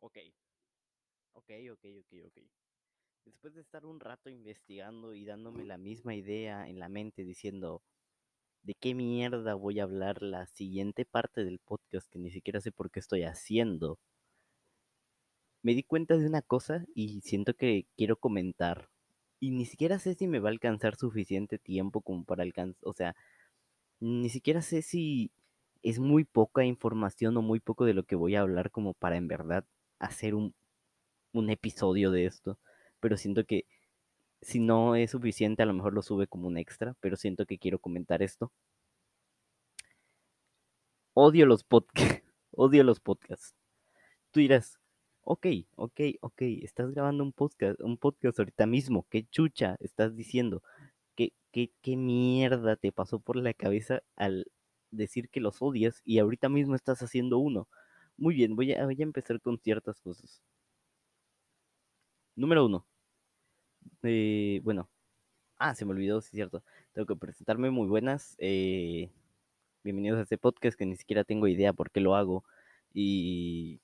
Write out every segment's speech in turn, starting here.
Ok. Ok, ok, ok, ok. Después de estar un rato investigando y dándome la misma idea en la mente diciendo de qué mierda voy a hablar la siguiente parte del podcast que ni siquiera sé por qué estoy haciendo, me di cuenta de una cosa y siento que quiero comentar. Y ni siquiera sé si me va a alcanzar suficiente tiempo como para alcanzar, o sea, ni siquiera sé si es muy poca información o muy poco de lo que voy a hablar como para en verdad hacer un, un episodio de esto. Pero siento que si no es suficiente, a lo mejor lo sube como un extra, pero siento que quiero comentar esto. Odio los podcasts, odio los podcasts. Tú dirás, ok, ok, ok, estás grabando un podcast, un podcast ahorita mismo, qué chucha estás diciendo, qué, qué, qué mierda te pasó por la cabeza al decir que los odias y ahorita mismo estás haciendo uno. Muy bien, voy a, voy a empezar con ciertas cosas. Número uno. Eh, bueno. Ah, se me olvidó, sí es cierto. Tengo que presentarme muy buenas. Eh, bienvenidos a este podcast que ni siquiera tengo idea por qué lo hago. Y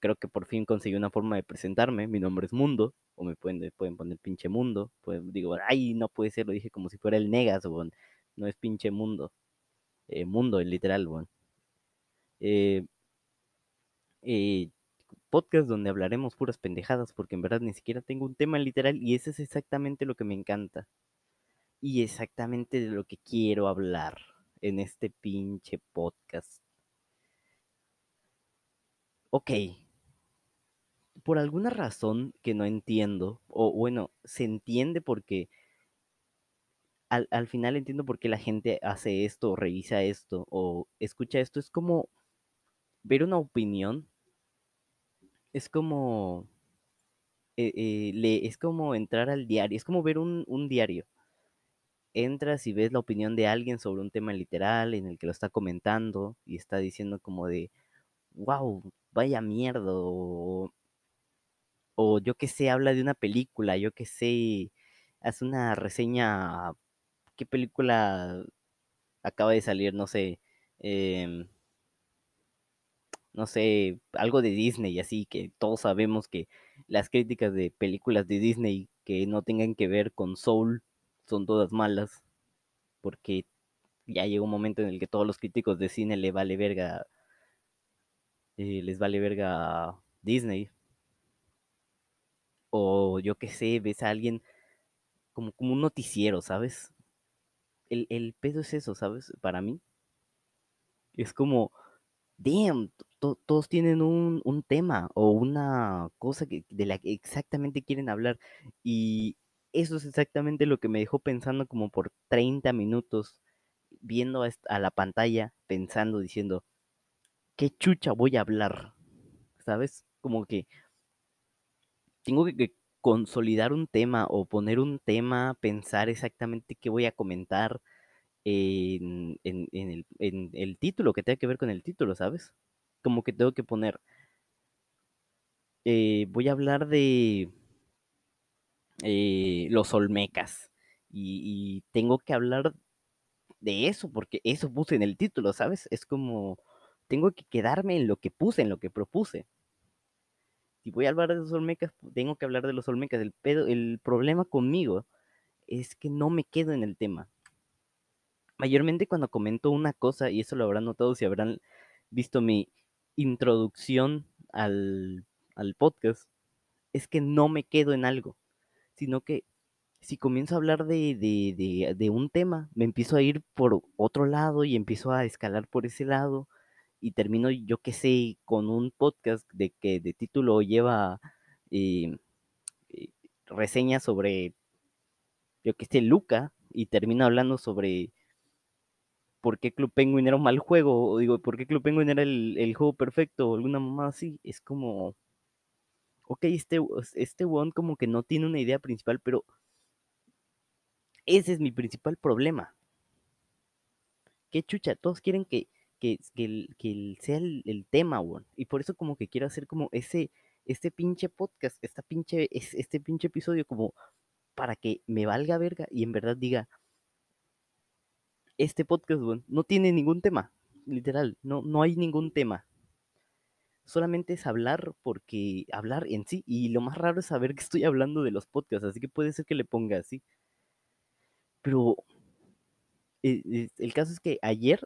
creo que por fin conseguí una forma de presentarme. Mi nombre es Mundo. O me pueden, pueden poner pinche Mundo. Pues digo, ay, no puede ser, lo dije como si fuera el Negas, bueno. No es pinche Mundo. Eh, mundo, literal, bueno. Eh, eh, podcast donde hablaremos puras pendejadas, porque en verdad ni siquiera tengo un tema literal y eso es exactamente lo que me encanta. Y exactamente de lo que quiero hablar en este pinche podcast. Ok. Por alguna razón que no entiendo, o bueno, se entiende porque al, al final entiendo por qué la gente hace esto, o revisa esto, o escucha esto. Es como ver una opinión es como, eh, eh, le, es como entrar al diario, es como ver un, un diario. Entras y ves la opinión de alguien sobre un tema literal en el que lo está comentando y está diciendo como de, wow, vaya mierda, o, o yo que sé, habla de una película, yo que sé, hace una reseña, ¿qué película acaba de salir? No sé, eh, no sé, algo de Disney, así que todos sabemos que las críticas de películas de Disney que no tengan que ver con Soul son todas malas, porque ya llega un momento en el que todos los críticos de cine le vale verga, eh, les vale verga Disney. O yo qué sé, ves a alguien como, como un noticiero, ¿sabes? El, el pedo es eso, ¿sabes? Para mí. Es como, damn, to- todos tienen un, un tema o una cosa que, de la que exactamente quieren hablar. Y eso es exactamente lo que me dejó pensando como por 30 minutos, viendo a, la pantalla, pensando, diciendo, ¿qué chucha voy a hablar? ¿Sabes? Como que tengo que, que consolidar un tema o poner un tema, pensar exactamente qué voy a comentar en, en- en el, en el título, que tenga que ver con el título, ¿sabes? Como que tengo que poner, eh, voy a hablar de eh, los Olmecas y, tengo que hablar de eso porque eso puse en el título, ¿sabes? Es como, tengo que quedarme en lo que puse, en lo que propuse. Si voy a hablar de los Olmecas, tengo que hablar de los Olmecas. El, pedo, el problema conmigo es que no me quedo en el tema. Mayormente cuando comento una cosa, y eso lo habrán notado si habrán visto mi introducción al, al podcast, es que no me quedo en algo, sino que si comienzo a hablar de, de, de, un tema, me empiezo a ir por otro lado y empiezo a escalar por ese lado y termino, yo qué sé, con un podcast de que de título lleva eh, eh, reseñas sobre, yo qué sé, Luca y termino hablando sobre por qué Club Penguin era un mal juego, o digo, por qué Club Penguin era el, el juego perfecto, o alguna mamá así, es como, ok, este, este one como que no tiene una idea principal, pero ese es mi principal problema. Qué chucha, todos quieren que, que, que, el, que el sea el, el tema, weón. Y por eso como que quiero hacer como ese, este pinche podcast, esta pinche, este pinche episodio como para que me valga verga y en verdad diga, este podcast, weón, no tiene ningún tema, literal, no, no hay ningún tema. solamente es hablar porque hablar en sí. Y lo más raro es saber que estoy hablando de los podcasts, así que puede ser que le ponga así. Pero eh, eh, el caso es que ayer,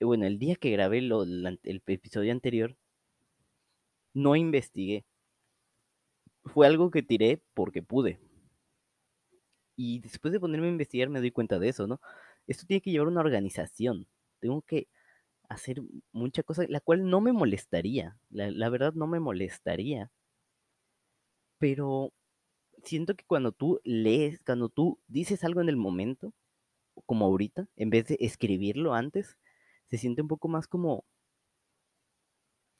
bueno, el día que grabé lo, el episodio anterior, no investigué. Fue algo que tiré porque pude. Y después de ponerme a investigar me doy cuenta de eso, ¿no? Esto tiene que llevar una organización. Tengo que hacer mucha cosa, la cual no me molestaría. La, la verdad no me molestaría. Pero siento que cuando tú lees, cuando tú dices algo en el momento, como ahorita, en vez de escribirlo antes, se siente un poco más como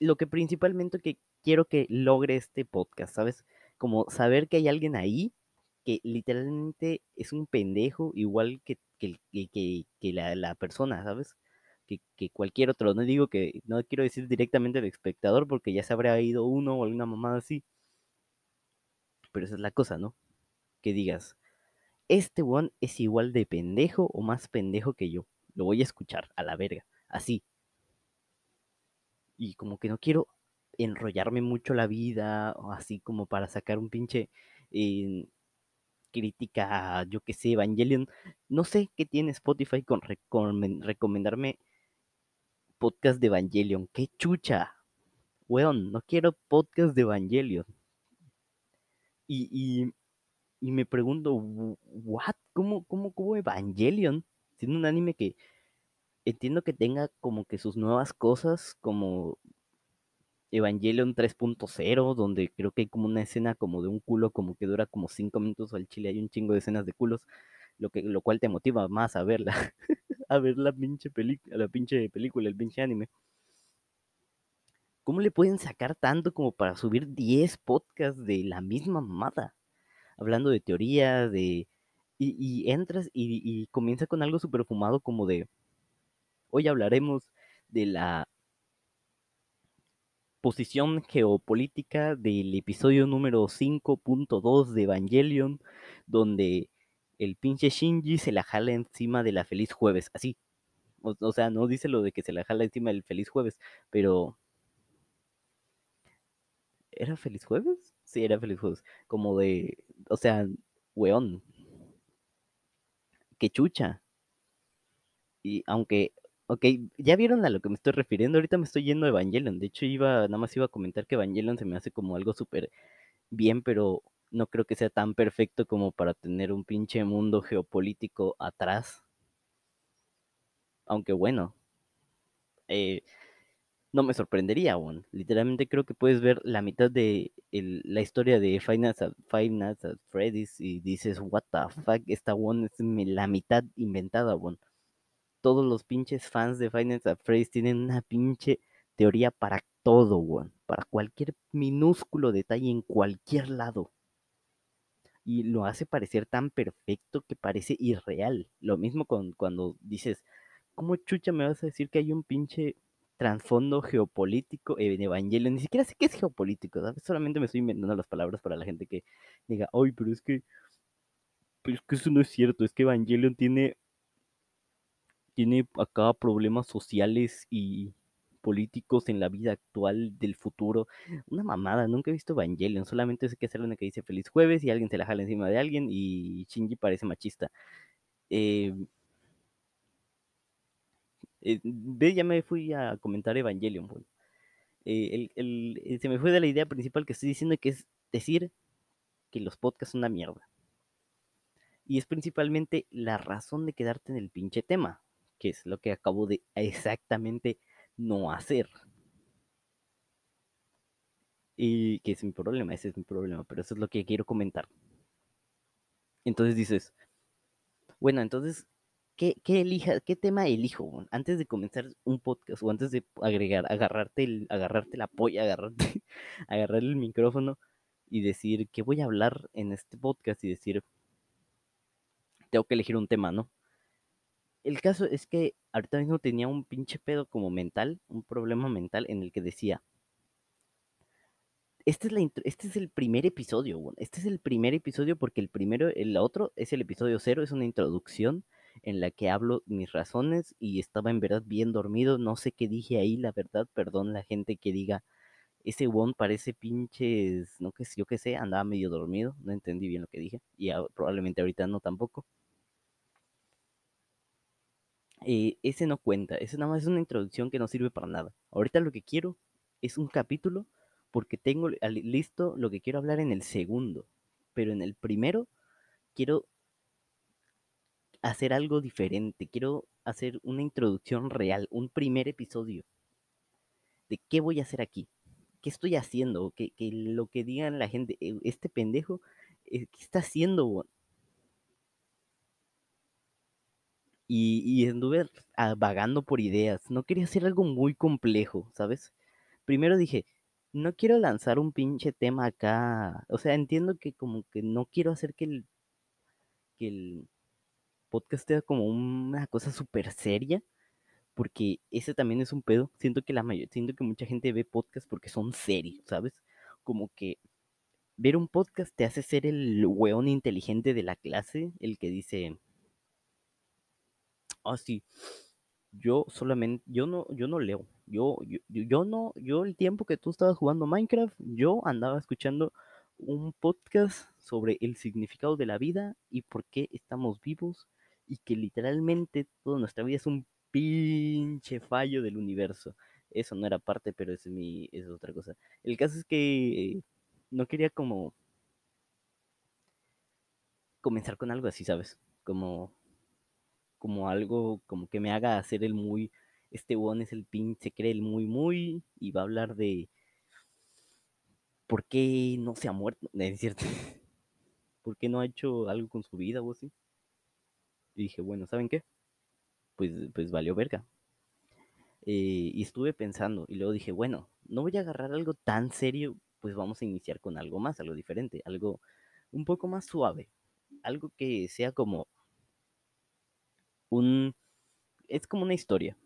lo que principalmente que quiero que logre este podcast, ¿sabes? Como saber que hay alguien ahí que literalmente es un pendejo igual que, que, que, que la, la, persona, ¿sabes? Que, que, cualquier otro. No digo que, no quiero decir directamente el espectador porque ya se habrá ido uno o alguna mamada así. Pero esa es la cosa, ¿no? Que digas, este one es igual de pendejo o más pendejo que yo. Lo voy a escuchar a la verga. Así. Y como que no quiero enrollarme mucho la vida, o así como para sacar un pinche eh, crítica, yo que sé, Evangelion. No sé qué tiene Spotify con, recomendarme podcast de Evangelion. ¡Qué chucha! Weón, no quiero podcast de Evangelion. Y, y, y me pregunto, ¿what? ¿Cómo, cómo, cómo Evangelion? Siendo un anime que entiendo que tenga como que sus nuevas cosas, como Evangelion 3.0, donde creo que hay como una escena como de un culo como que dura como 5 minutos al chile, hay un chingo de escenas de culos, lo, que, lo cual te motiva más a verla, a ver la pinche, película, la pinche película, el pinche anime. ¿Cómo le pueden sacar tanto como para subir 10 podcasts de la misma mamada? Hablando de teoría, de... Y, y entras y, y comienza con algo súper fumado como de... Hoy hablaremos de la posición geopolítica del episodio número 5.2 de Evangelion, donde el pinche Shinji se la jala encima de la feliz jueves, así. O, sea, no dice lo de que se la jala encima del feliz jueves, pero... ¿Era feliz jueves? Sí, era feliz jueves. Como de... O sea, weón. Qué chucha. Y aunque Ok, ya vieron a lo que me estoy refiriendo. Ahorita me estoy yendo a Evangelion. De hecho, iba, nada más iba a comentar que Evangelion se me hace como algo súper bien, pero no creo que sea tan perfecto como para tener un pinche mundo geopolítico atrás. Aunque bueno, eh, no me sorprendería aún. Literalmente creo que puedes ver la mitad de la historia de Five Nights at, Five Freddy's y dices, what the fuck, esta one es la mitad inventada, one todos los pinches fans de at Freddy's tienen una pinche teoría para todo, weón. Para cualquier minúsculo detalle en cualquier lado. Y lo hace parecer tan perfecto que parece irreal. Lo mismo con cuando dices, ¿cómo chucha me vas a decir que hay un pinche trasfondo geopolítico en Evangelio? Ni siquiera sé qué es geopolítico, ¿sabes? Solamente me estoy inventando las palabras para la gente que diga, ay, pero es que, pero es que eso no es cierto, es que Evangelion tiene tiene acá problemas sociales y políticos en la vida actual del futuro. Una mamada, nunca he visto Evangelion, solamente sé que es una que dice feliz jueves y alguien se la jala encima de alguien y Shinji parece machista. Eh, eh, ya me fui a comentar Evangelion. Eh, se me fue de la idea principal que estoy diciendo que es decir que los podcasts son una mierda. Y es principalmente la razón de quedarte en el pinche tema que es lo que acabo de exactamente no hacer. Y que es mi problema, ese es mi problema, pero eso es lo que quiero comentar. Entonces dices, bueno, entonces, ¿qué, qué elija, qué tema elijo? Antes de comenzar un podcast o antes de agregar, agarrarte, el, agarrarte la polla, agarrarte, agarrar el micrófono y decir que voy a hablar en este podcast y decir, tengo que elegir un tema, ¿no? El caso es que ahorita mismo tenía un pinche pedo como mental, un problema mental en el que decía, este es, la este es el primer episodio, este es el primer episodio porque el primero, el otro es el episodio cero, es una introducción en la que hablo mis razones y estaba en verdad bien dormido, no sé qué dije ahí, la verdad, perdón la gente que diga ese one parece pinches, no que yo qué sé, andaba medio dormido, no entendí bien lo que dije, y probablemente ahorita no tampoco. Eh, ese no cuenta, ese nada más es una introducción que no sirve para nada. Ahorita lo que quiero es un capítulo porque tengo listo lo que quiero hablar en el segundo, pero en el primero quiero hacer algo diferente, quiero hacer una introducción real, un primer episodio de qué voy a hacer aquí, qué estoy haciendo, que, que lo que digan la gente, eh, este pendejo, eh, ¿qué está haciendo? Y, anduve vagando por ideas, no quería hacer algo muy complejo, ¿sabes? Primero dije, no quiero lanzar un pinche tema acá, o sea, entiendo que como que no quiero hacer que el, que el podcast sea como una cosa súper seria, porque ese también es un pedo. Siento que la mayor, siento que mucha gente ve podcast porque son serios, ¿sabes? Como que ver un podcast te hace ser el weón inteligente de la clase, el que dice, ah, sí, yo solamente, yo no, yo no leo, yo, yo, yo no, yo el tiempo que tú estabas jugando Minecraft, yo andaba escuchando un podcast sobre el significado de la vida y por qué estamos vivos y que literalmente toda nuestra vida es un pinche fallo del universo. Eso no era parte, pero es mi es otra cosa. El caso es que no quería como comenzar con algo así, ¿sabes? Como como algo como que me haga hacer el muy este one es el pinche cree el muy muy y va a hablar de por qué no se ha muerto, es cierto. ¿Por qué no ha hecho algo con su vida o así? Y dije, bueno, ¿saben qué? Pues, pues valió verga. Eh, y estuve pensando y luego dije, bueno, no voy a agarrar algo tan serio, pues vamos a iniciar con algo más, algo diferente, algo un poco más suave, algo que sea como un... Es como una historia.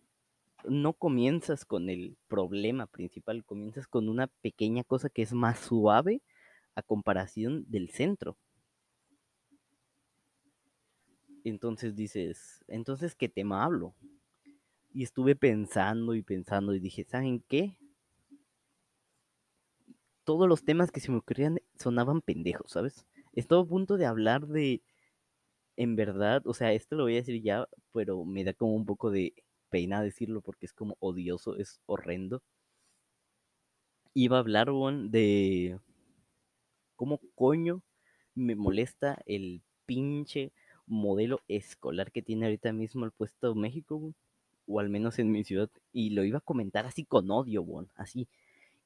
No comienzas con el problema principal, comienzas con una pequeña cosa que es más suave a comparación del centro. Entonces dices, entonces, ¿qué tema hablo? Y estuve pensando y pensando y dije, ¿saben qué? Todos los temas que se me ocurrían sonaban pendejos, ¿sabes? Estaba a punto de hablar de, en verdad, o sea, esto lo voy a decir ya, pero me da como un poco de pena decirlo porque es como odioso, es horrendo. Iba a hablar, bon, de cómo coño me molesta el pinche modelo escolar que tiene ahorita mismo el puesto México, o al menos en mi ciudad, y lo iba a comentar así con odio, bon, así,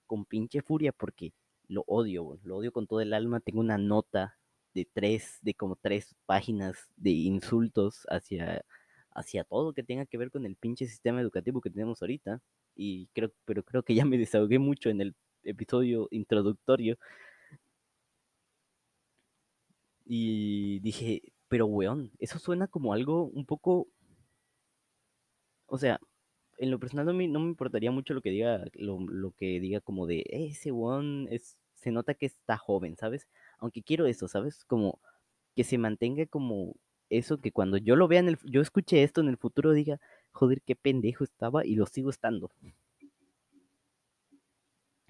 con pinche furia, porque lo odio, lo odio con todo el alma. Tengo una nota de tres, de como tres páginas de insultos hacia, hacia todo que tenga que ver con el pinche sistema educativo que tenemos ahorita. Y creo, pero creo que ya me desahogué mucho en el episodio introductorio. Y dije, pero, weón, eso suena como algo un poco... O sea, en lo personal no me, no me importaría mucho lo que diga, lo, lo que diga como de, ese weón es, se nota que está joven, ¿sabes? Aunque quiero eso, ¿sabes? Como que se mantenga como eso, que cuando yo lo vea en el, yo escuche esto en el futuro diga, joder, qué pendejo estaba y lo sigo estando.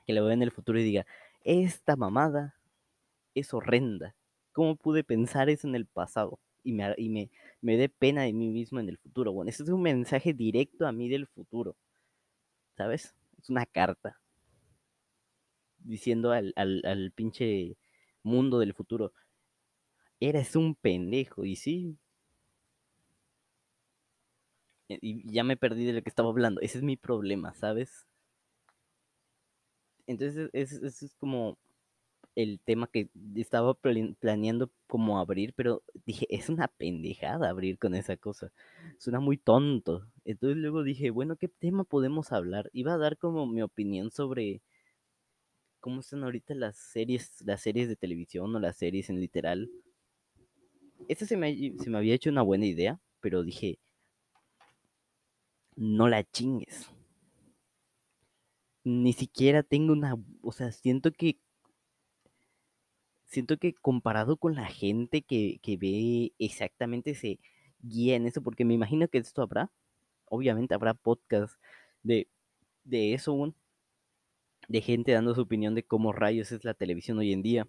Que lo vea en el futuro y diga, esta mamada es horrenda. ¿Cómo pude pensar eso en el pasado? Y me, y me, me dé pena de mí mismo en el futuro. Bueno, ese es un mensaje directo a mí del futuro. ¿Sabes? Es una carta. Diciendo al, al, al pinche mundo del futuro. Eres un pendejo, y sí. Y ya me perdí de lo que estaba hablando. Ese es mi problema, ¿sabes? Entonces, es, es como el tema que estaba planeando como abrir, pero dije, es una pendejada abrir con esa cosa. Suena muy tonto. Entonces luego dije, bueno, ¿qué tema podemos hablar? Iba a dar como mi opinión sobre cómo están ahorita las series, las series de televisión o las series en literal. Esta se me, se me había hecho una buena idea, pero dije, no la chingues. Ni siquiera tengo una, o sea, siento que siento que comparado con la gente que, ve exactamente se guía en eso, porque me imagino que esto habrá, obviamente habrá podcast de, de eso, de gente dando su opinión de cómo rayos es la televisión hoy en día,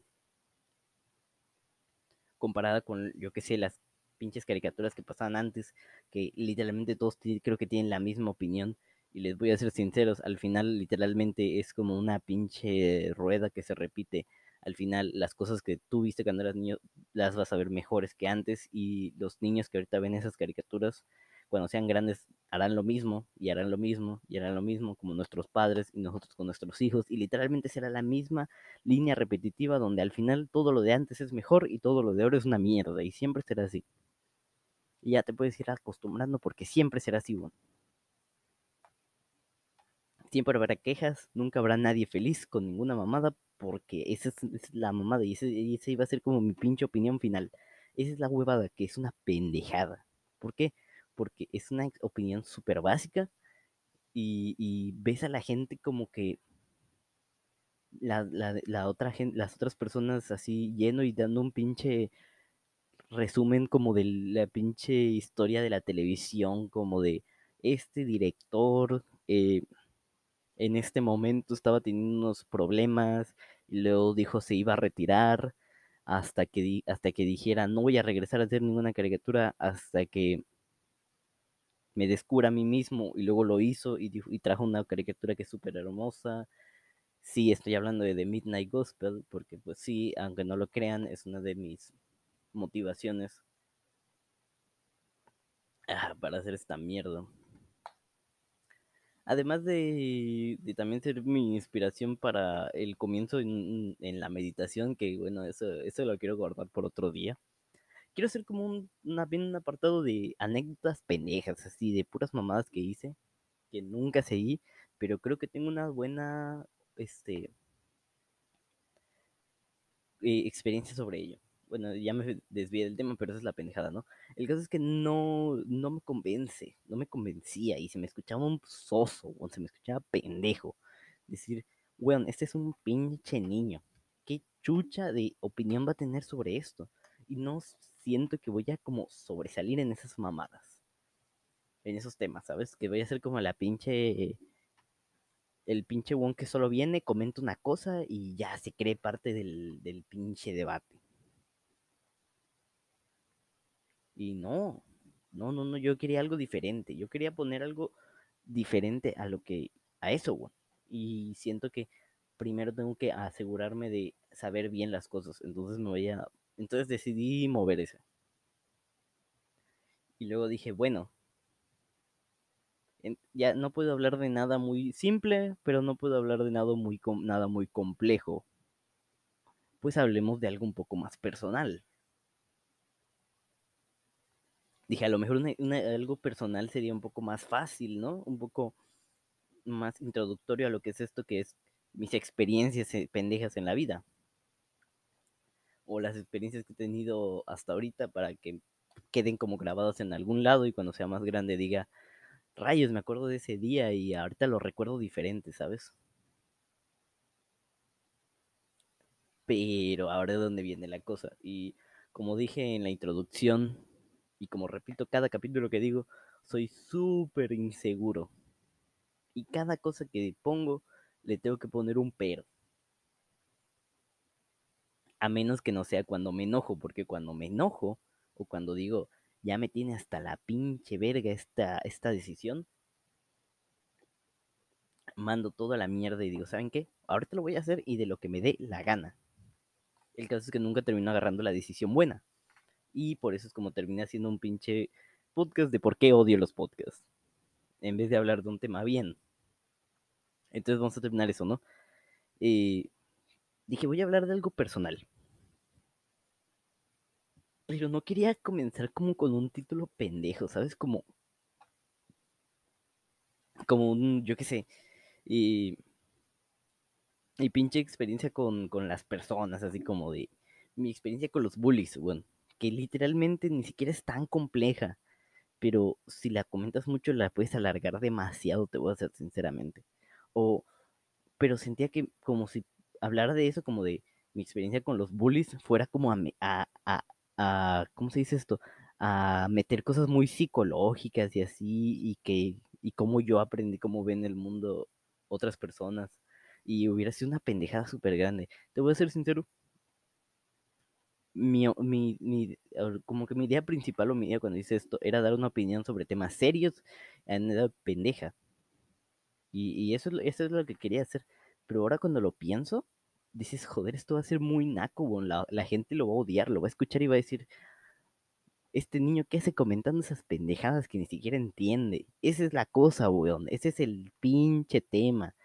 comparada con, yo qué sé, las pinches caricaturas que pasaban antes, que literalmente todos creo que tienen la misma opinión. Y les voy a ser sinceros, al final literalmente es como una pinche rueda que se repite. Al final las cosas que tú viste cuando eras niño las vas a ver mejores que antes y los niños que ahorita ven esas caricaturas cuando sean grandes harán lo mismo y harán lo mismo y harán lo mismo como nuestros padres y nosotros con nuestros hijos y literalmente será la misma línea repetitiva donde al final todo lo de antes es mejor y todo lo de ahora es una mierda y siempre será así. Y ya te puedes ir acostumbrando porque siempre será así. Siempre habrá quejas, nunca habrá nadie feliz con ninguna mamada porque esa es, es la mamada y esa iba a ser como mi pinche opinión final. Esa es la huevada, que es una pendejada. ¿Por qué? Porque es una opinión súper básica y, ves a la gente como que la, la, otra gente, las otras personas así lleno y dando un pinche resumen como de la pinche historia de la televisión, como de este director eh, en este momento estaba teniendo unos problemas y luego dijo se iba a retirar hasta que, hasta que dijera no voy a regresar a hacer ninguna caricatura hasta que me descubra a mí mismo y luego lo hizo y, trajo una caricatura que es súper hermosa. Sí, estoy hablando de The Midnight Gospel, porque pues sí, aunque no lo crean, es una de mis motivaciones ah, para hacer esta mierda. Además de, también ser mi inspiración para el comienzo en, en, la meditación, que bueno, eso, eso lo quiero guardar por otro día quiero hacer como un, una, un apartado de anécdotas pendejas, así, de puras mamadas que hice, que nunca seguí, pero creo que tengo una buena, este, eh, experiencia sobre ello. Bueno, ya me desvié del tema, pero esa es la pendejada, ¿no? El caso es que no, no me convence, no me convencía y se me escuchaba un soso, o se me escuchaba pendejo. Decir, weón, este es un pinche niño. ¿Qué chucha de opinión va a tener sobre esto? Y no siento que voy a como sobresalir en esas mamadas. En esos temas, ¿sabes? Que voy a ser como la pinche... El pinche won que solo viene, comenta una cosa y ya se cree parte del, del pinche debate. Y no, no, no, no, yo quería algo diferente. Yo quería poner algo diferente a lo que, a eso, won. Y siento que primero tengo que asegurarme de saber bien las cosas. Entonces me voy a entonces decidí mover ese. Y luego dije, bueno, ya no puedo hablar de nada muy simple, pero no puedo hablar de nada muy, nada muy complejo. Pues hablemos de algo un poco más personal. Dije, a lo mejor algo personal sería un poco más fácil, ¿no? Un poco más introductorio a lo que es esto, que es mis experiencias eh, pendejas en la vida o las experiencias que he tenido hasta ahorita para que queden como grabadas en algún lado y cuando sea más grande diga, rayos, me acuerdo de ese día y ahorita lo recuerdo diferente, ¿sabes? Pero ahora es donde viene la cosa. Y como dije en la introducción, y como repito cada capítulo que digo, soy súper inseguro. Y cada cosa que pongo, le tengo que poner un pero a menos que no sea cuando me enojo, porque cuando me enojo o cuando digo, ya me tiene hasta la pinche verga esta, esta decisión, mando toda la mierda y digo, ¿saben qué? Ahorita lo voy a hacer y de lo que me dé la gana. El caso es que nunca termino agarrando la decisión buena. Y por eso es como terminé haciendo un pinche podcast de por qué odio los podcasts. En vez de hablar de un tema bien. Entonces vamos a terminar eso, ¿no? Eh, dije, voy a hablar de algo personal. No quería comenzar como con un título pendejo, ¿sabes? Como. Como un, yo qué sé. Y. Y pinche experiencia con, con las personas, así como de. Mi experiencia con los bullies, bueno. Que literalmente ni siquiera es tan compleja. Pero si la comentas mucho, la puedes alargar demasiado, te voy a decir sinceramente. O. Pero sentía que como si hablar de eso, como de mi experiencia con los bullies, fuera como a, a, a, ¿cómo se dice esto? A meter cosas muy psicológicas y así, y que, y cómo yo aprendí cómo ven el mundo otras personas. y hubiera sido una pendejada súper grande. Te voy a ser sincero. Mi, mi, mi, como que mi idea principal o mi idea cuando hice esto era dar una opinión sobre temas serios en edad pendeja. Y, y eso, eso es lo que quería hacer. Pero ahora cuando lo pienso, dices, joder, esto va a ser muy naco, la, la gente lo va a odiar, lo va a escuchar y va a decir, este niño que hace comentando esas pendejadas que ni siquiera entiende. Esa es la cosa, weón. Ese es el pinche tema.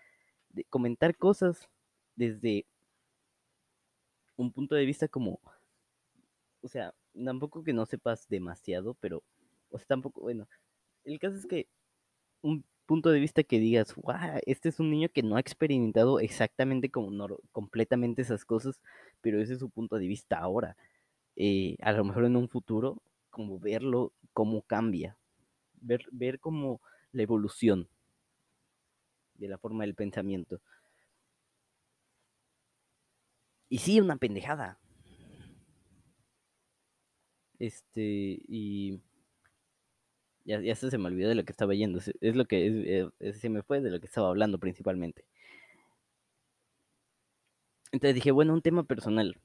De comentar cosas desde un punto de vista como, o sea, tampoco que no sepas demasiado, pero, o sea, tampoco, bueno, el caso es que punto de vista que digas, este es un niño que no ha experimentado exactamente como no, completamente esas cosas, pero ese es su punto de vista ahora. Eh, a lo mejor en un futuro, como verlo, cómo cambia, ver, ver como la evolución de la forma del pensamiento. Y sí, una pendejada. Este, y ya, ya se me olvidó de lo que estaba yendo. Es lo que es, se me fue de lo que estaba hablando principalmente. Entonces dije, bueno, un tema personal.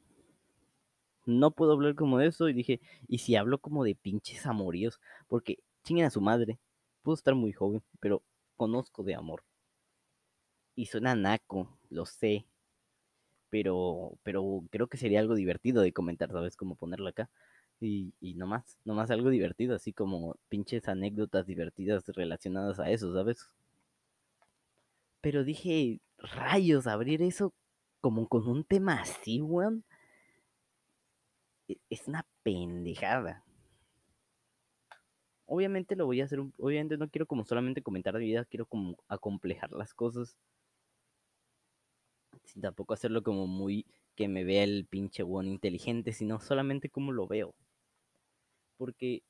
No puedo hablar como de eso. Y dije, ¿y si hablo como de pinches amoríos? Porque chinguen a su madre. Puedo estar muy joven, pero conozco de amor. Y suena naco, lo sé. Pero, pero creo que sería algo divertido de comentar, ¿sabes? Como ponerlo acá. Y, y nomás, nomás algo divertido, así como pinches anécdotas divertidas relacionadas a eso, ¿sabes? Pero dije, rayos, abrir eso como con un tema así, weón. E, es una pendejada. Obviamente lo voy a hacer, obviamente no quiero como solamente comentar de vida, quiero como acomplejar las cosas. Sin tampoco hacerlo como muy que me vea el pinche weón inteligente, sino solamente como lo veo porque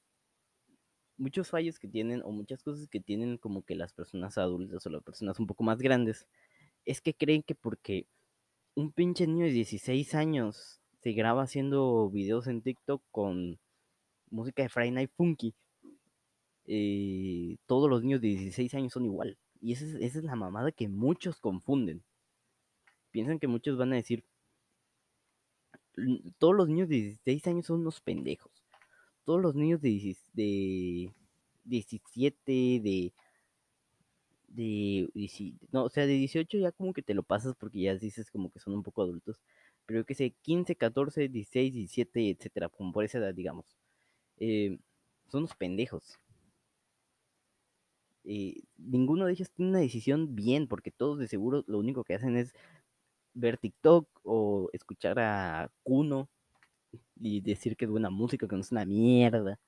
muchos fallos que tienen o muchas cosas que tienen como que las personas adultas o las personas un poco más grandes es que creen que porque un pinche niño de 16 años se graba haciendo videos en TikTok con música de Friday Night Funky, eh, todos los niños de 16 años son igual. Y esa es, esa es la mamada que muchos confunden. Piensan que muchos van a decir, todos los niños de 16 años son unos pendejos todos los niños de, de 17, de, de, no, o sea, de 18 ya como que te lo pasas porque ya dices como que son un poco adultos, pero que sé, 15, 14, 16, 17, etcétera, como por esa edad, digamos, eh, son unos pendejos. Eh, ninguno de ellos tiene una decisión bien, porque todos de seguro lo único que hacen es ver TikTok o escuchar a Kuno y decir que es buena música, que no es una mierda.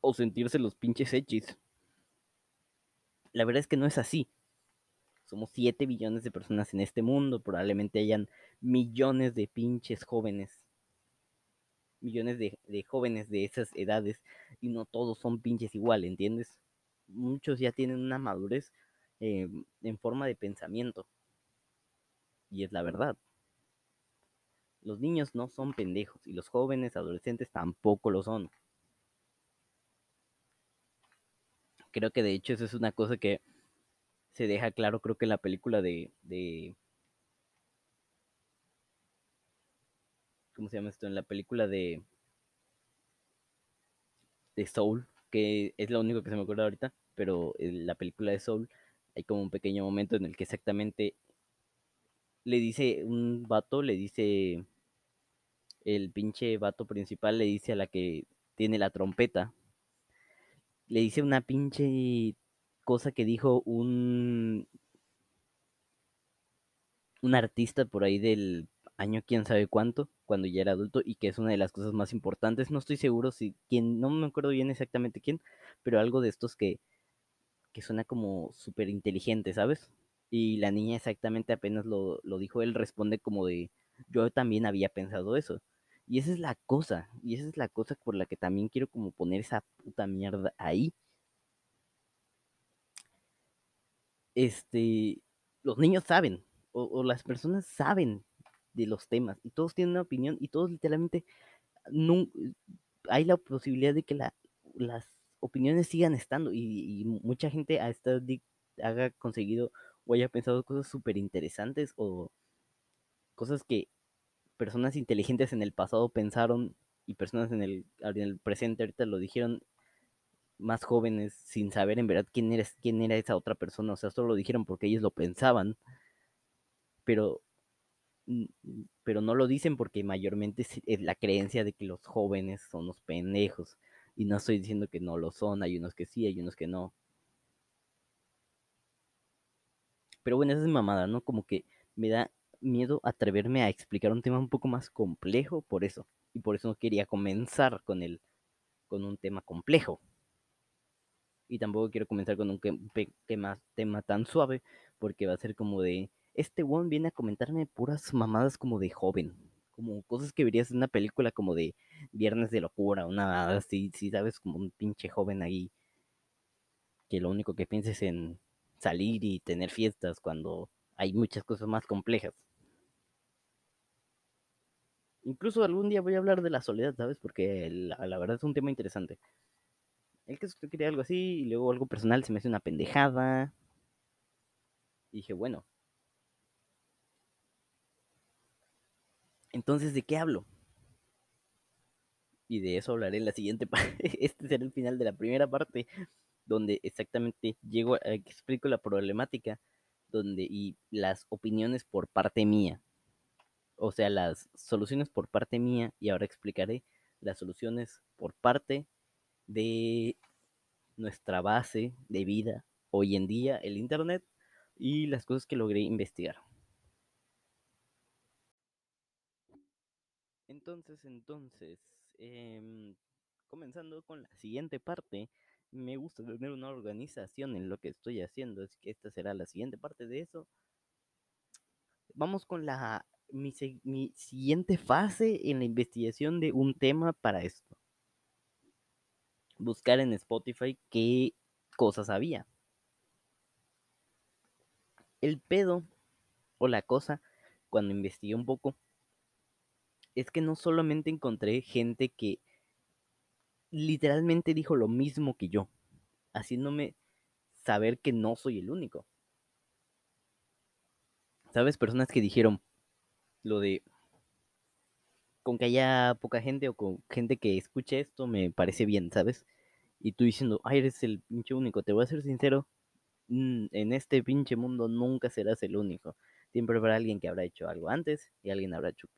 O sentirse los pinches hechis. La verdad es que no es así. Somos 7 billones de personas en este mundo. Probablemente hayan millones de pinches jóvenes. Millones de, jóvenes de esas edades. Y no todos son pinches igual, ¿entiendes? Muchos ya tienen una madurez eh, en forma de pensamiento. Y es la verdad. Los niños no son pendejos y los jóvenes adolescentes tampoco lo son. Creo que de hecho eso es una cosa que se deja claro, creo que en la película de, de ¿cómo se llama esto? En la película de de Soul, que es lo único que se me acuerda ahorita, pero en la película de Soul hay como un pequeño momento en el que exactamente le dice un vato, le dice el pinche vato principal, le dice a la que tiene la trompeta, le dice una pinche cosa que dijo un un artista por ahí del año quién sabe cuánto, cuando ya era adulto y que es una de las cosas más importantes. No estoy seguro si quién, no me acuerdo bien exactamente quién, pero algo de estos que, que suena como súper inteligente, ¿sabes? Y la niña exactamente apenas lo, dijo, él responde como de, yo también había pensado eso. Y esa es la cosa, y esa es la cosa por la que también quiero como poner esa puta mierda ahí. Este, los niños saben, o, las personas saben de los temas, y todos tienen una opinión, y todos literalmente, no, hay la posibilidad de que las opiniones sigan estando, y, mucha gente ha estado haya conseguido o haya pensado cosas súper interesantes o cosas que personas inteligentes en el pasado pensaron y personas en el, en el presente ahorita lo dijeron más jóvenes sin saber en verdad quién era, quién era esa otra persona, o sea, solo lo dijeron porque ellos lo pensaban, pero, pero no lo dicen porque mayormente es la creencia de que los jóvenes son los pendejos, y no estoy diciendo que no lo son, hay unos que sí, hay unos que no. Pero bueno, esa es mamada, ¿no? Como que me da miedo atreverme a explicar un tema un poco más complejo por eso. Y por eso no quería comenzar con el, con un tema complejo. Y tampoco quiero comenzar con un tema, tema tan suave, porque va a ser como de, este one viene a comentarme puras mamadas como de joven. Como cosas que verías en una película como de Viernes de Locura, una así, si sabes, como un pinche joven ahí. Que lo único que pienses en salir y tener fiestas cuando hay muchas cosas más complejas. Incluso algún día voy a hablar de la soledad, ¿sabes? Porque la, verdad es un tema interesante. El que quería algo así y luego algo personal se me hace una pendejada. Y dije, bueno. Entonces, ¿de qué hablo? Y de eso hablaré en la siguiente parte. Este será el final de la primera parte, donde exactamente llego a explico la problemática donde y las opiniones por parte mía. O sea, las soluciones por parte mía y ahora explicaré las soluciones por parte de nuestra base de vida hoy en día, el Internet y las cosas que logré investigar. Entonces, entonces, em, comenzando con la siguiente parte, me gusta tener una organización en lo que estoy haciendo, es que esta será la siguiente parte de eso. Vamos con la mi, mi siguiente fase en la investigación de un tema para esto. Buscar en Spotify qué cosas había. El pedo o la cosa, cuando investigué un poco, es que no solamente encontré gente que literalmente dijo lo mismo que yo, haciéndome saber que no soy el único. ¿Sabes? Personas que dijeron lo de con que haya poca gente o con gente que escuche esto me parece bien, ¿sabes? Y tú diciendo, ay, eres el pinche único, te voy a ser sincero, mm, en este pinche mundo nunca serás el único. Siempre habrá alguien que habrá hecho algo antes y alguien habrá hecho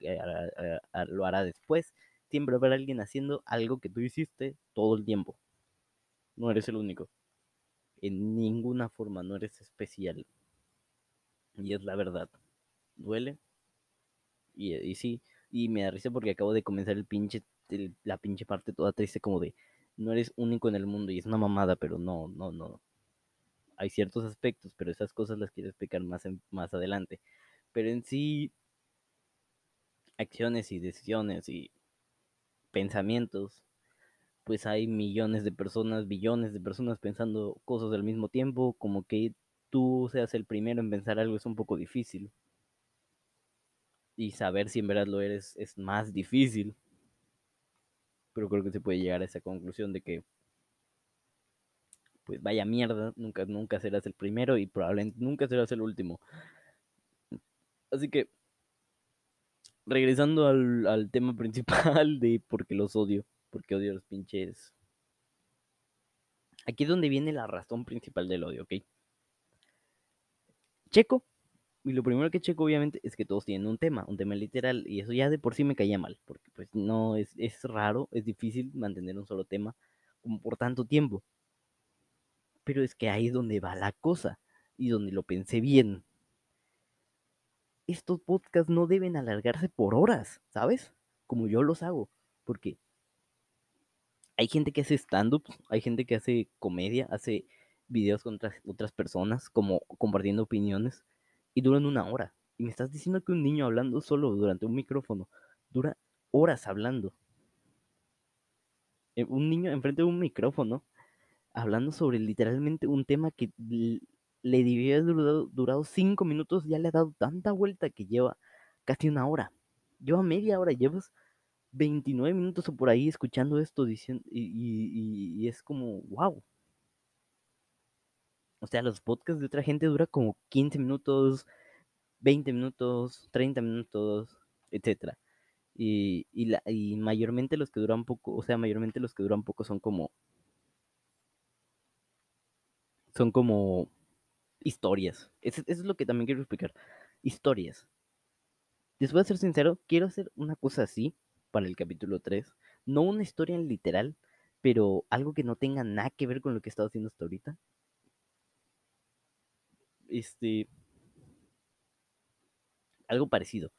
lo hará después siempre habrá alguien haciendo algo que tú hiciste todo el tiempo. No eres el único. En ninguna forma no eres especial. Y es la verdad. Duele. Y, sí, y me da risa porque acabo de comenzar el pinche, la pinche parte toda triste como de, no eres único en el mundo y es una mamada, pero no, no, no. Hay ciertos aspectos, pero esas cosas las quiero explicar más, más adelante. Pero en sí, acciones y decisiones y pensamientos, pues hay millones de personas, billones de personas pensando cosas al mismo tiempo, como que tú seas el primero en pensar algo es un poco difícil. Y saber si en verdad lo eres es más difícil. Pero creo que se puede llegar a esa conclusión de que pues vaya mierda, nunca, nunca serás el primero y probablemente nunca serás el último. Así que regresando al, tema principal de por qué los odio, porque odio a los pinches. Aquí es donde viene la razón principal del odio, ¿ok? Checo, y lo primero que checo obviamente es que todos tienen un tema, un tema literal, y eso ya de por sí me caía mal, porque pues no es, raro, es difícil mantener un solo tema por tanto tiempo. Pero es que ahí es donde va la cosa, y donde lo pensé bien, estos podcasts no deben alargarse por horas, ¿sabes? Como yo los hago. Porque hay gente que hace stand-up, hay gente que hace comedia, hace videos con otras, personas, como compartiendo opiniones, y duran una hora. Y me estás diciendo que un niño hablando solo durante un micrófono dura horas hablando. Eh, un niño enfrente de un micrófono hablando sobre literalmente un tema que le debió haber durado, cinco minutos, ya le ha dado tanta vuelta que lleva casi una hora. Lleva media hora, llevas 29 minutos o por ahí escuchando esto diciendo, y, es como, wow. O sea, los podcasts de otra gente duran como 15 minutos, 20 minutos, 30 minutos, etcétera. Y, y mayormente los que duran poco, o sea, mayormente los que duran poco son como son como historias. Eso, es lo que también quiero explicar. Historias. Les voy a ser sincero, quiero hacer una cosa así para el capítulo 3. No una historia en literal, pero algo que no tenga nada que ver con lo que he estado haciendo hasta ahorita. Este. Algo parecido.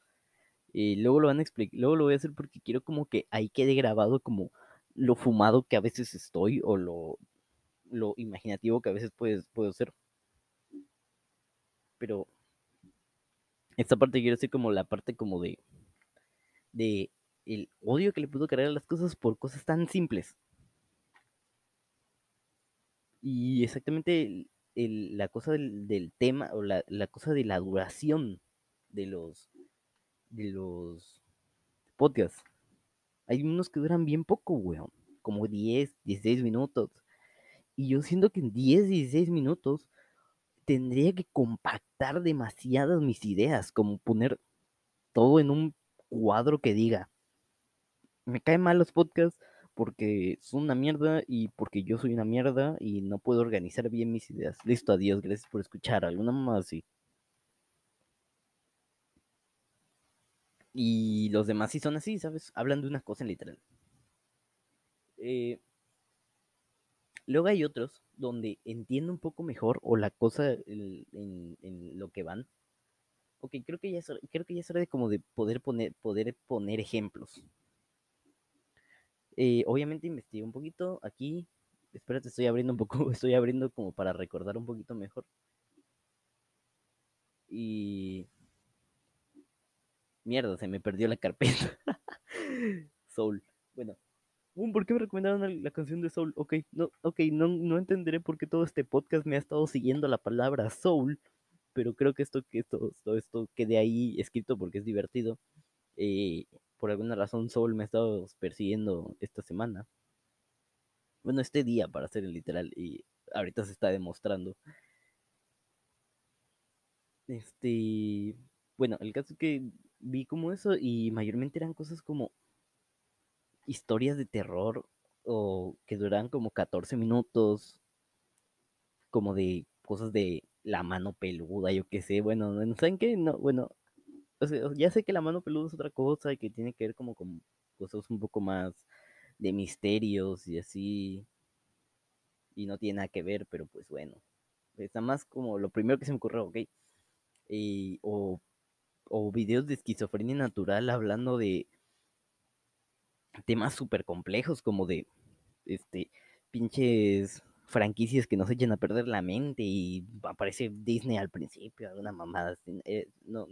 Eh, luego lo van a explicar. Luego lo voy a hacer porque quiero como que ahí quede grabado como lo fumado que a veces estoy o lo, lo imaginativo que a veces puedes, puedo ser. Pero esta parte quiero decir como la parte como de de el odio que le puedo cargar a las cosas por cosas tan simples. Y exactamente el, la cosa del, del, tema o la, la, cosa de la duración de los de los podcasts. Hay unos que duran bien poco, weón. Como 10, 16 minutos. Y yo siento que en 10, 16 minutos tendría que compactar demasiadas mis ideas, como poner todo en un cuadro que diga, me caen mal los podcasts porque son una mierda y porque yo soy una mierda y no puedo organizar bien mis ideas. Listo, adiós, gracias por escuchar, alguna más así. Y los demás sí son así, ¿sabes? Hablan de una cosa en literal. Eh, luego hay otros donde entiendo un poco mejor o la cosa en, lo que van. Ok, creo que ya es, creo que ya es hora de como de poder poner, poder poner ejemplos. Eh, obviamente investigué un poquito aquí. Espérate, estoy abriendo un poco, estoy abriendo como para recordar un poquito mejor. Y... Mierda, se me perdió la carpeta. Soul. Bueno, ¿Por qué me recomendaron la canción de Soul? Ok, no, okay, no, no entenderé por qué todo este podcast me ha estado siguiendo la palabra Soul, pero creo que esto, que esto, todo esto quede ahí escrito porque es divertido. Eh, por alguna razón Soul me ha estado persiguiendo esta semana. Bueno, este día para ser literal y ahorita se está demostrando. Este, bueno, el caso es que vi como eso y mayormente eran cosas como historias de terror o que duran como 14 minutos, como de cosas de la mano peluda, yo qué sé, bueno, no saben qué, no, bueno, o sea, ya sé que la mano peluda es otra cosa y que tiene que ver como con cosas un poco más de misterios y así, y no tiene nada que ver, pero pues bueno, está más como lo primero que se me ocurrió, ok, y, o, o videos de esquizofrenia natural hablando de temas súper complejos como de este pinches franquicias que nos echen a perder la mente y aparece Disney al principio, alguna mamada. Eh, no,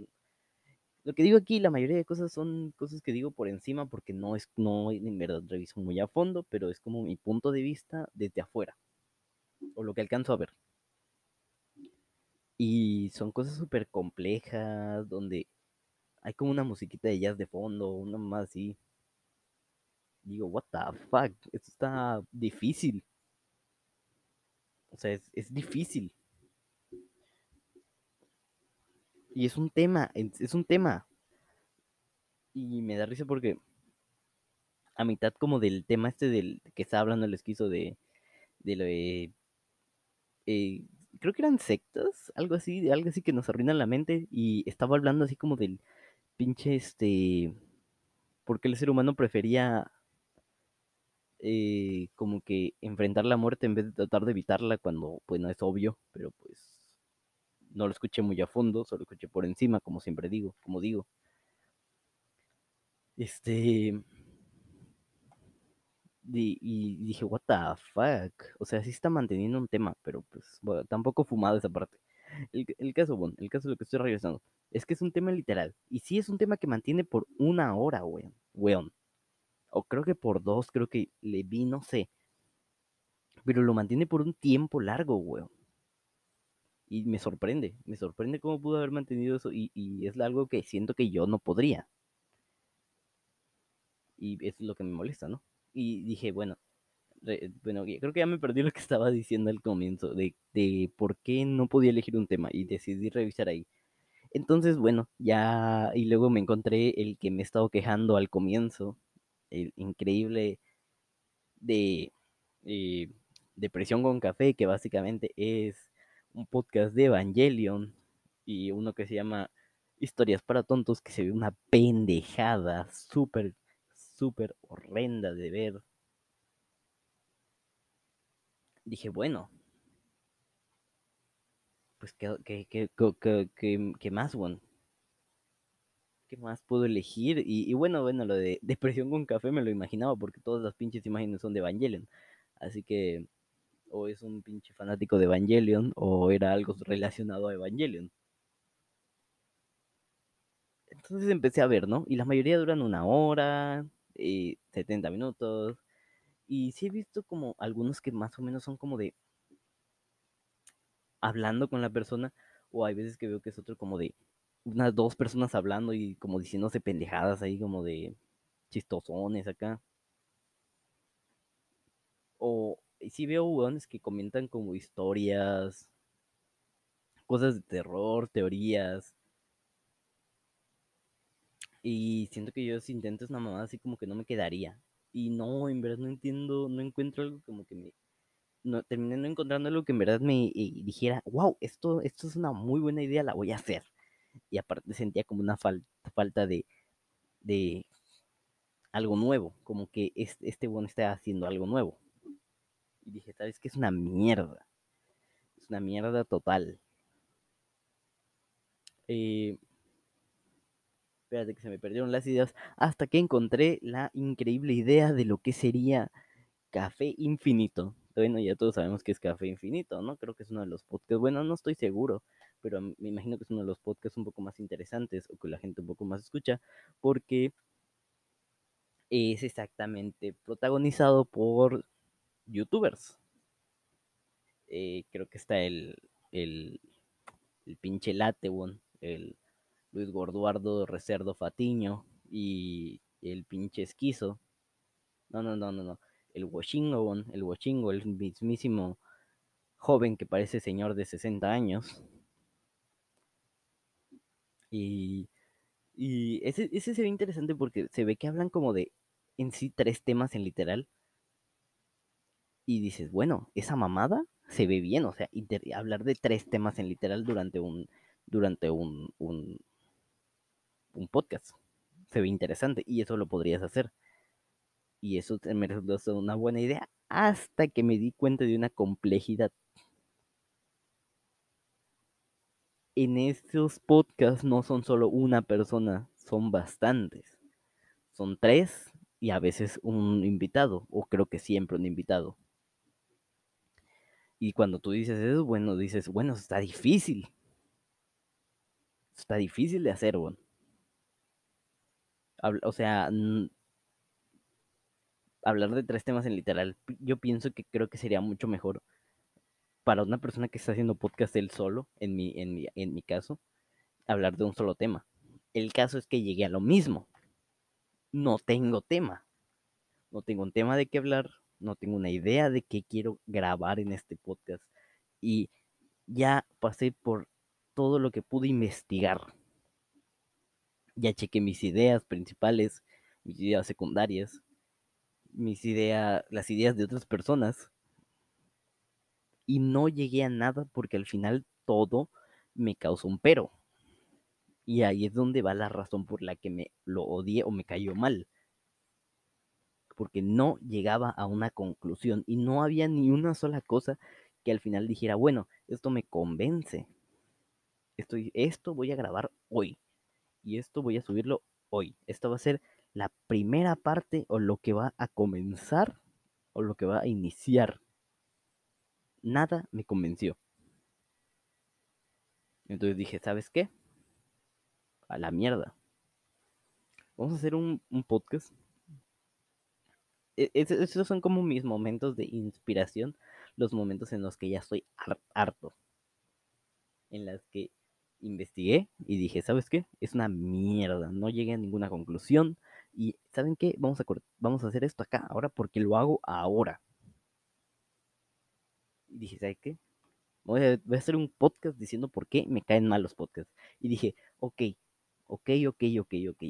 lo que digo aquí, la mayoría de cosas son cosas que digo por encima porque no es, no en verdad reviso muy a fondo, pero es como mi punto de vista desde afuera, o lo que alcanzo a ver. Y son cosas súper complejas, donde hay como una musiquita de jazz de fondo, una más así digo, what the fuck, esto está difícil. O sea, es, es difícil. Y es un tema, es un tema. Y me da risa porque a mitad como del tema este del que está hablando el esquizo de, de lo de... Eh, creo que eran sectas, algo así, algo así que nos arruinan la mente. Y estaba hablando así como del pinche este... Porque el ser humano prefería eh, como que enfrentar la muerte en vez de tratar de evitarla cuando pues no es obvio, pero pues no lo escuché muy a fondo, solo escuché por encima, como siempre digo, como digo. Este y, dije, what the fuck, o sea, sí está manteniendo un tema, pero pues tampoco fumado esa parte. El, el caso, bueno, el caso de lo que estoy regresando, es que es un tema literal, y sí es un tema que mantiene por una hora, weón, weón o creo que por dos, creo que le vi, no sé. Pero lo mantiene por un tiempo largo, weón. Y me sorprende, me sorprende cómo pudo haber mantenido eso y, y es algo que siento que yo no podría. Y es lo que me molesta, ¿no? Y dije, bueno, bueno, creo que ya me perdí lo que estaba diciendo al comienzo, de, de por qué no podía elegir un tema y decidí revisar ahí. Entonces, bueno, ya, y luego me encontré el que me he estado quejando al comienzo, el increíble de eh, Depresión con Café, que básicamente es un podcast de Evangelion y uno que se llama Historias para Tontos, que se ve una pendejada súper, súper horrenda de ver. Dije, bueno, pues, ¿qué, qué, qué, qué, qué más, bueno? ¿Qué más puedo elegir? Y, bueno, bueno, lo de depresión con café me lo imaginaba porque todas las pinches imágenes son de Evangelion. Así que o es un pinche fanático de Evangelion o era algo relacionado a Evangelion. Entonces empecé a ver, ¿no? Y la mayoría duran una hora, eh, 70 minutos. Y sí he visto como algunos que más o menos son como de hablando con la persona, o hay veces que veo que es otro como de unas dos personas hablando y como diciéndose pendejadas ahí como de chistosones acá. O sí veo weones que comentan como historias, cosas de terror, teorías. Y siento que yo si intento una mamada así como que no me quedaría. Y no, en verdad no entiendo, no encuentro algo como que me... No, terminé no encontrando algo que en verdad me eh, dijera, wow, esto, esto es una muy buena idea, la voy a hacer. Y aparte sentía como una falta de, de algo nuevo, como que este, este bueno está haciendo algo nuevo. Y dije, ¿sabes qué? Es una mierda. Es una mierda total. Eh, espérate que se me perdieron las ideas. Hasta que encontré la increíble idea de lo que sería Café Infinito. Bueno, ya todos sabemos que es Café Infinito, ¿no? Creo que es uno de los podcasts. Bueno, no estoy seguro, pero me imagino que es uno de los podcasts un poco más interesantes o que la gente un poco más escucha, porque es exactamente protagonizado por youtubers. Eh, creo que está el, el, el pinche Latewon, el Luis Gorduardo Recerdo Fatiño y el pinche Esquizo. No, no, no, no, no. El Washingo, el Washingo, el mismísimo joven que parece señor de 60 años. Y, y ese, ese se ve interesante porque se ve que hablan como de en sí tres temas en literal y dices, bueno, esa mamada se ve bien, o sea, hablar de tres temas en literal durante un, durante un, un, un podcast. Se ve interesante y eso lo podrías hacer. Y eso me resultó una buena idea hasta que me di cuenta de una complejidad. En estos podcasts no son solo una persona, son bastantes. Son tres y a veces un invitado, o creo que siempre un invitado. Y cuando tú dices eso, bueno, dices, bueno, está difícil. Está difícil de hacer, bueno. O sea, hablar de tres temas en literal, yo pienso que creo que sería mucho mejor para una persona que está haciendo podcast él solo, en mi, en mi, en mi caso, hablar de un solo tema. El caso es que llegué a lo mismo. No tengo tema. No tengo un tema de qué hablar, no tengo una idea de qué quiero grabar en este podcast. Y ya pasé por todo lo que pude investigar. Ya chequé mis ideas principales, mis ideas secundarias, mis ideas, las ideas de otras personas. Y no llegué a nada porque al final todo me causó un pero. Y ahí es donde va la razón por la que me lo odié o me cayó mal porque no llegaba a una conclusión y no había ni una sola cosa que al final dijera, bueno, esto me convence. Esto, esto voy a grabar hoy y esto voy a subirlo hoy. Esto va a ser la primera parte o lo que va a comenzar o lo que va a iniciar. Nada me convenció. Entonces dije, ¿sabes qué? A la mierda. Vamos a hacer un, podcast e, esos son como mis momentos de inspiración, los momentos en los que ya estoy harto, en las que investigué y dije, ¿sabes qué? Es una mierda, no llegué a ninguna conclusión y ¿saben qué? Vamos a, vamos a hacer esto acá ahora porque lo hago ahora. Y dije, ¿sabes qué? Voy a, hacer un podcast diciendo por qué me caen mal los podcasts. Y dije, ok, ok, ok, ok, ok.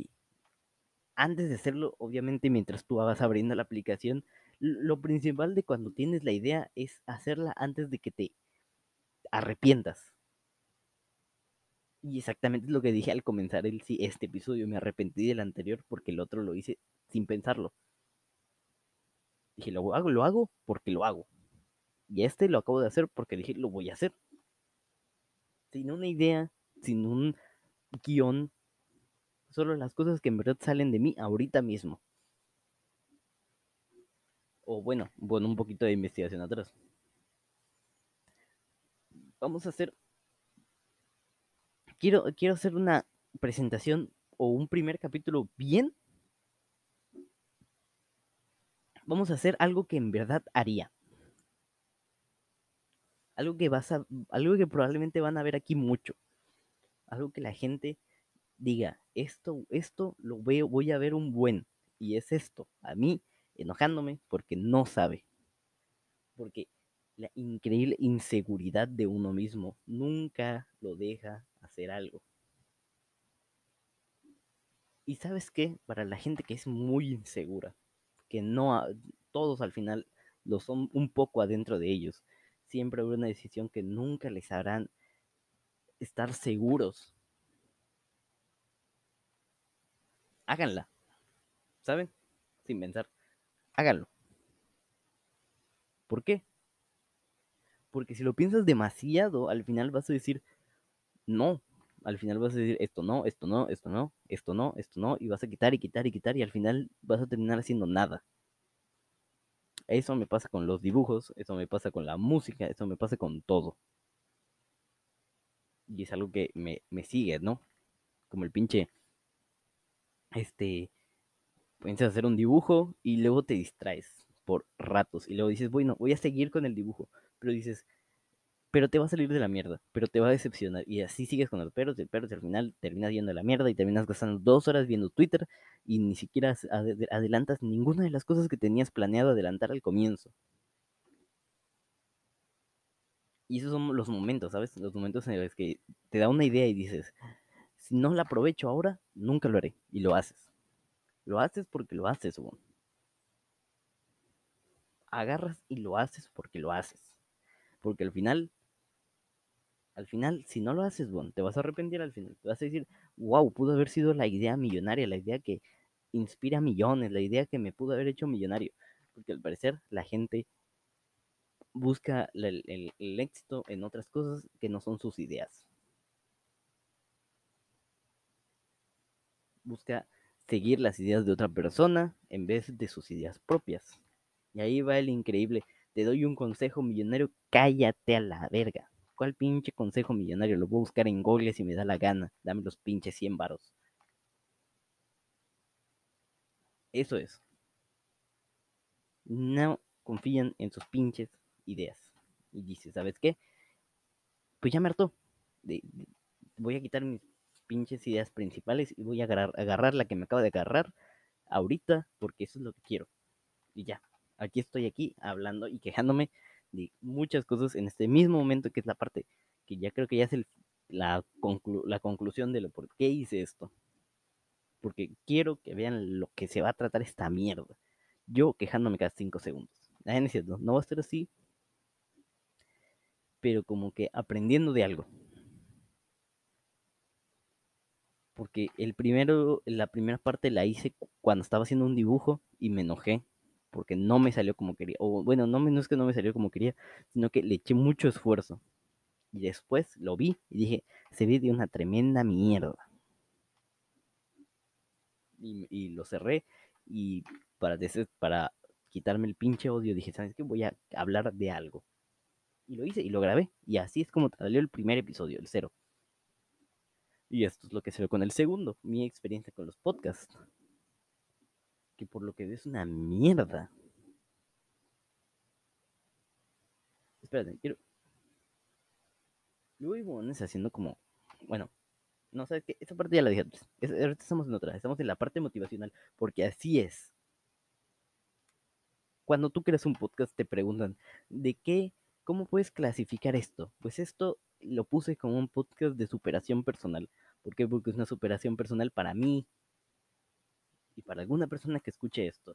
Antes de hacerlo, obviamente, mientras tú vas abriendo la aplicación, lo principal de cuando tienes la idea es hacerla antes de que te arrepientas. Y exactamente lo que dije al comenzar el, sí, este episodio. Me arrepentí del anterior porque el otro lo hice sin pensarlo. Dije, lo hago, lo hago porque lo hago. Y este lo acabo de hacer porque dije, lo voy a hacer. Sin una idea, sin un guion. Solo las cosas que en verdad salen de mí ahorita mismo. O bueno, bueno, un poquito de investigación atrás. Vamos a hacer... Quiero, quiero hacer una presentación o un primer capítulo bien. Vamos a hacer algo que en verdad haría algo que vas a, algo que probablemente van a ver aquí mucho, algo que la gente diga, esto, esto lo veo, voy a ver un buen, y es esto, a mí enojándome porque no sabe, porque la increíble inseguridad de uno mismo nunca lo deja hacer algo. Y sabes qué, para la gente que es muy insegura, que no, todos al final lo son un poco adentro de ellos, siempre habrá una decisión que nunca les harán estar seguros. Háganla. ¿Saben? Sin pensar. Háganlo. ¿Por qué? Porque si lo piensas demasiado, al final vas a decir, no. Al final vas a decir, esto no, esto no, esto no, esto no, esto no, y vas a quitar y quitar y quitar y al final vas a terminar haciendo nada. Eso me pasa con los dibujos, eso me pasa con la música, eso me pasa con todo. Y es algo que me, me sigue, ¿no? Como el pinche, este, piensas hacer un dibujo y luego te distraes por ratos y luego dices, bueno, voy a seguir con el dibujo, pero dices, pero te va a salir de la mierda, pero te va a decepcionar. Y así sigues con los perros, el perro al final terminas yendo a la mierda y terminas gastando dos horas viendo Twitter y ni siquiera adelantas ninguna de las cosas que tenías planeado adelantar al comienzo. Y esos son los momentos, ¿sabes? Los momentos en los que te da una idea y dices, si no la aprovecho ahora, nunca lo haré. Y lo haces. Lo haces porque lo haces, Hugo. Agarras y lo haces porque lo haces. Porque al final al final, si no lo haces, bueno, te vas a arrepentir al final. Te vas a decir, wow, pudo haber sido la idea millonaria, la idea que inspira millones, la idea que me pudo haber hecho millonario. Porque al parecer la gente busca el, el éxito en otras cosas que no son sus ideas. Busca seguir las ideas de otra persona en vez de sus ideas propias. Y ahí va el increíble. Te doy un consejo millonario, cállate a la verga. ¿Cuál pinche consejo millonario? Lo voy a buscar en Google si me da la gana. Dame los pinches 100 varos. Eso es. No confían en sus pinches ideas. Y dice, ¿sabes qué? Pues ya me hartó. voy a quitar mis pinches ideas principales y voy a agarrar, agarrar la que me acaba de agarrar ahorita porque eso es lo que quiero. Y ya, aquí estoy aquí hablando y quejándome de muchas cosas en este mismo momento, que es la parte que ya creo que ya es el, la, la conclusión de lo por qué hice esto. Porque quiero que vean lo que se va a tratar esta mierda. Yo quejándome cada 5 segundos. Ah, no, cierto, no va a ser así. Pero como que aprendiendo de algo. Porque el primero, la primera parte la hice cuando estaba haciendo un dibujo y me enojé porque no me salió como quería. O bueno, no, no es que no me salió como quería, sino que le eché mucho esfuerzo. Y después lo vi y dije, se ve de una tremenda mierda. Y, lo cerré y para, para quitarme el pinche odio dije, ¿sabes qué? Voy a hablar de algo. Y lo hice y lo grabé. Y así es como salió el primer episodio, el cero. Y esto es lo que se ve con el segundo, mi experiencia con los podcasts que por lo que veo es una mierda. Espérate, quiero. Luego está haciendo como. Bueno, no sabes qué, esa parte ya la dije antes. ahorita estamos en otra, estamos en la parte motivacional, porque así es. Cuando tú creas un podcast te preguntan, ¿de qué ¿cómo puedes clasificar esto? Pues esto lo puse como un podcast de superación personal. ¿Por qué? Porque es una superación personal para mí y para alguna persona que escuche esto.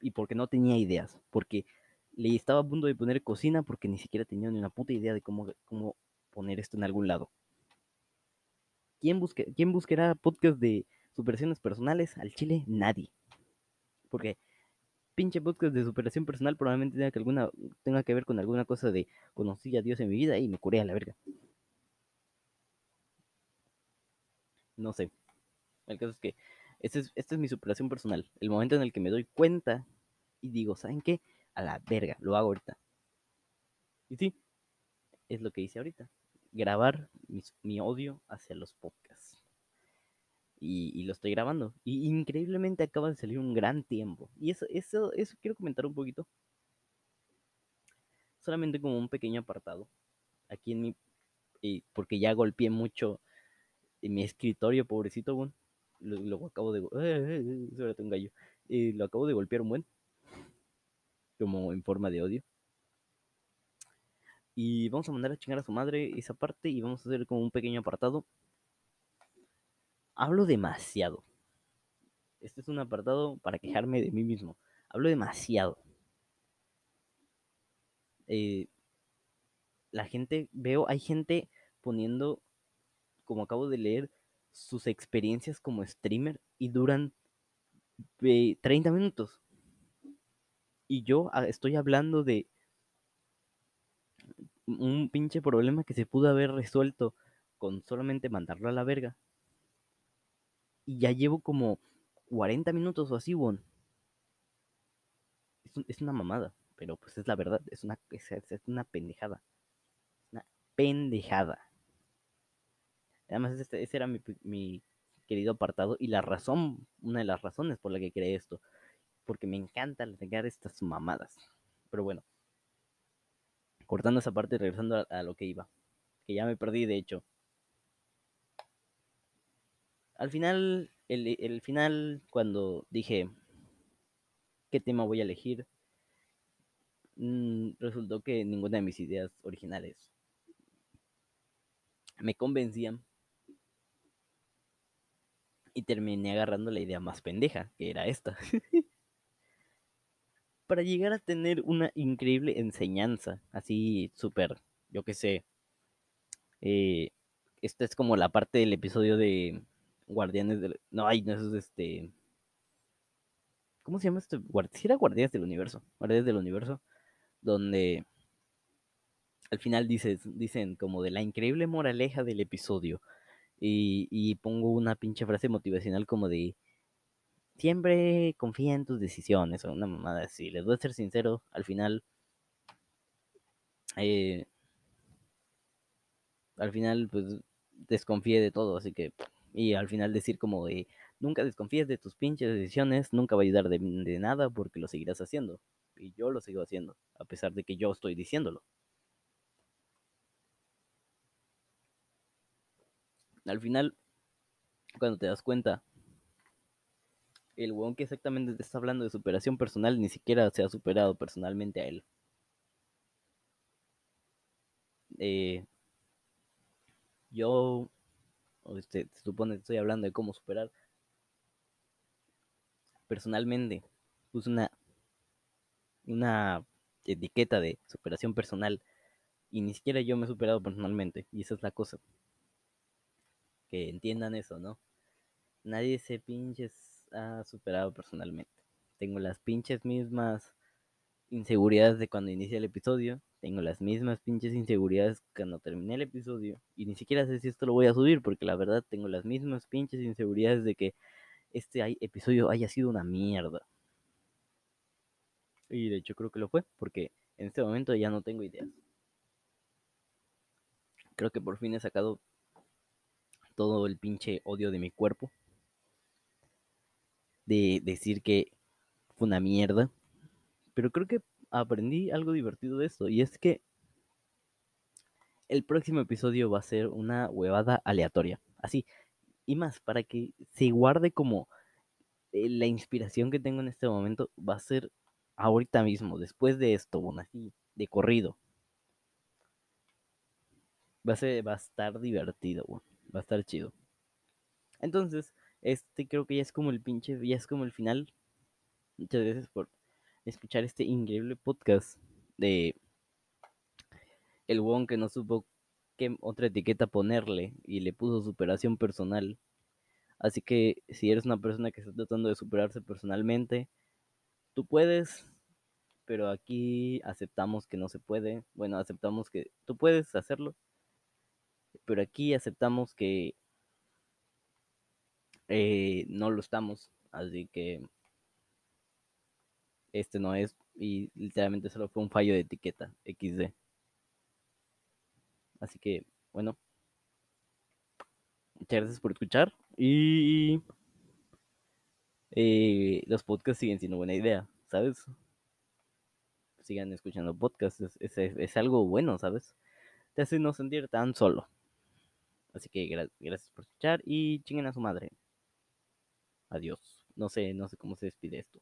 Y porque no tenía ideas, porque le estaba a punto de poner cocina porque ni siquiera tenía ni una puta idea de cómo, cómo poner esto en algún lado. ¿Quién, busque, ¿Quién buscará podcast de superaciones personales? Al chile, nadie. Porque pinche podcast de superación personal probablemente tenga que, alguna, tenga que ver con alguna cosa de conocí a Dios en mi vida y me curé a la verga. No sé. El caso es que esta es, este es mi superación personal. El momento en el que me doy cuenta y digo, ¿saben qué? A la verga, lo hago ahorita. Y sí, es lo que hice ahorita. Grabar mi odio hacia los podcasts. Y, lo estoy grabando. Y increíblemente acaba de salir un gran tiempo. Y eso, eso, eso quiero comentar un poquito. Solamente como un pequeño apartado. Aquí en mi... Eh, porque ya golpeé mucho en mi escritorio, pobrecito, bueno. Lo, acabo de... Eh, eh, un gallo. lo acabo de golpear un buen. Como en forma de odio. Y vamos a mandar a chingar a su madre esa parte y vamos a hacer como un pequeño apartado. Hablo demasiado. Este es un apartado para quejarme de mí mismo. Hablo demasiado. Eh, la gente, veo, hay gente poniendo, como acabo de leer, sus experiencias como streamer y duran 30 minutos. Y yo ah, estoy hablando de un pinche problema que se pudo haber resuelto con solamente mandarlo a la verga. Y ya llevo como 40 minutos o así, bon. Es, una mamada, pero pues es la verdad, es una, es, una pendejada. Una pendejada. Además, este, ese era mi, mi querido apartado y la razón, una de las razones por la que creé esto. Porque me encanta negar estas mamadas. Pero bueno, cortando esa parte y regresando a, lo que iba. Que ya me perdí, de hecho. Al final, el, el final, cuando dije qué tema voy a elegir, mm, resultó que ninguna de mis ideas originales me convencían y terminé agarrando la idea más pendeja, que era esta. Para llegar a tener una increíble enseñanza, así súper, yo qué sé. Eh, esta es como la parte del episodio de Guardianes del... No, ay, no, es este... ¿Cómo se llama este? Si era Guardianes del Universo. Guardianes del Universo. Donde al final dices, dicen como de la increíble moraleja del episodio y, pongo una pinche frase motivacional como de siempre confía en tus decisiones o una mamada así. Les voy a ser sincero, al final, eh, al final, pues desconfíe de todo, así que, y al final decir como de, nunca desconfíes de tus pinches decisiones, nunca va a ayudar de nada porque lo seguirás haciendo. Y yo lo sigo haciendo, a pesar de que yo estoy diciéndolo. Al final, cuando te das cuenta, el weón que exactamente te está hablando de superación personal ni siquiera se ha superado personalmente a él. Eh, yo, este, se supone que estoy hablando de cómo superar. Personalmente, puse una, una etiqueta de superación personal y ni siquiera yo me he superado personalmente. Y esa es la cosa que entiendan eso, ¿no? Nadie se pinches ha superado personalmente. Tengo las pinches mismas inseguridades de cuando inicia el episodio. Tengo las mismas pinches inseguridades cuando terminé el episodio. Y ni siquiera sé si esto lo voy a subir porque la verdad tengo las mismas pinches inseguridades de que este episodio haya sido una mierda. Y de hecho creo que lo fue porque en este momento ya no tengo ideas. Creo que por fin he sacado todo el pinche odio de mi cuerpo. De decir que fue una mierda. Pero creo que aprendí algo divertido de esto. Y es que el próximo episodio va a ser una huevada aleatoria. Así. Y más, para que se guarde como eh, la inspiración que tengo en este momento, va a ser ahorita mismo, después de esto, bueno, así, de corrido. Va a, ser, va a estar divertido, va a estar chido. Entonces, este creo que ya es como el pinche, ya es como el final. Muchas gracias por escuchar este increíble podcast de el won que no supo qué otra etiqueta ponerle y le puso superación personal. Así que si eres una persona que está tratando de superarse personalmente, tú puedes, pero aquí aceptamos que no se puede. Bueno, aceptamos que tú puedes hacerlo, pero aquí aceptamos que eh, no lo estamos. Así que este no es y literalmente solo fue un fallo de etiqueta XD. Así que, bueno, muchas gracias por escuchar y eh, los podcasts siguen siendo buena idea, ¿sabes? Sigan escuchando podcasts, es, es, es algo bueno, ¿sabes? Te hace no sentir tan solo. Así que gracias por escuchar y chinguen a su madre. Adiós. No sé, no sé cómo se despide esto.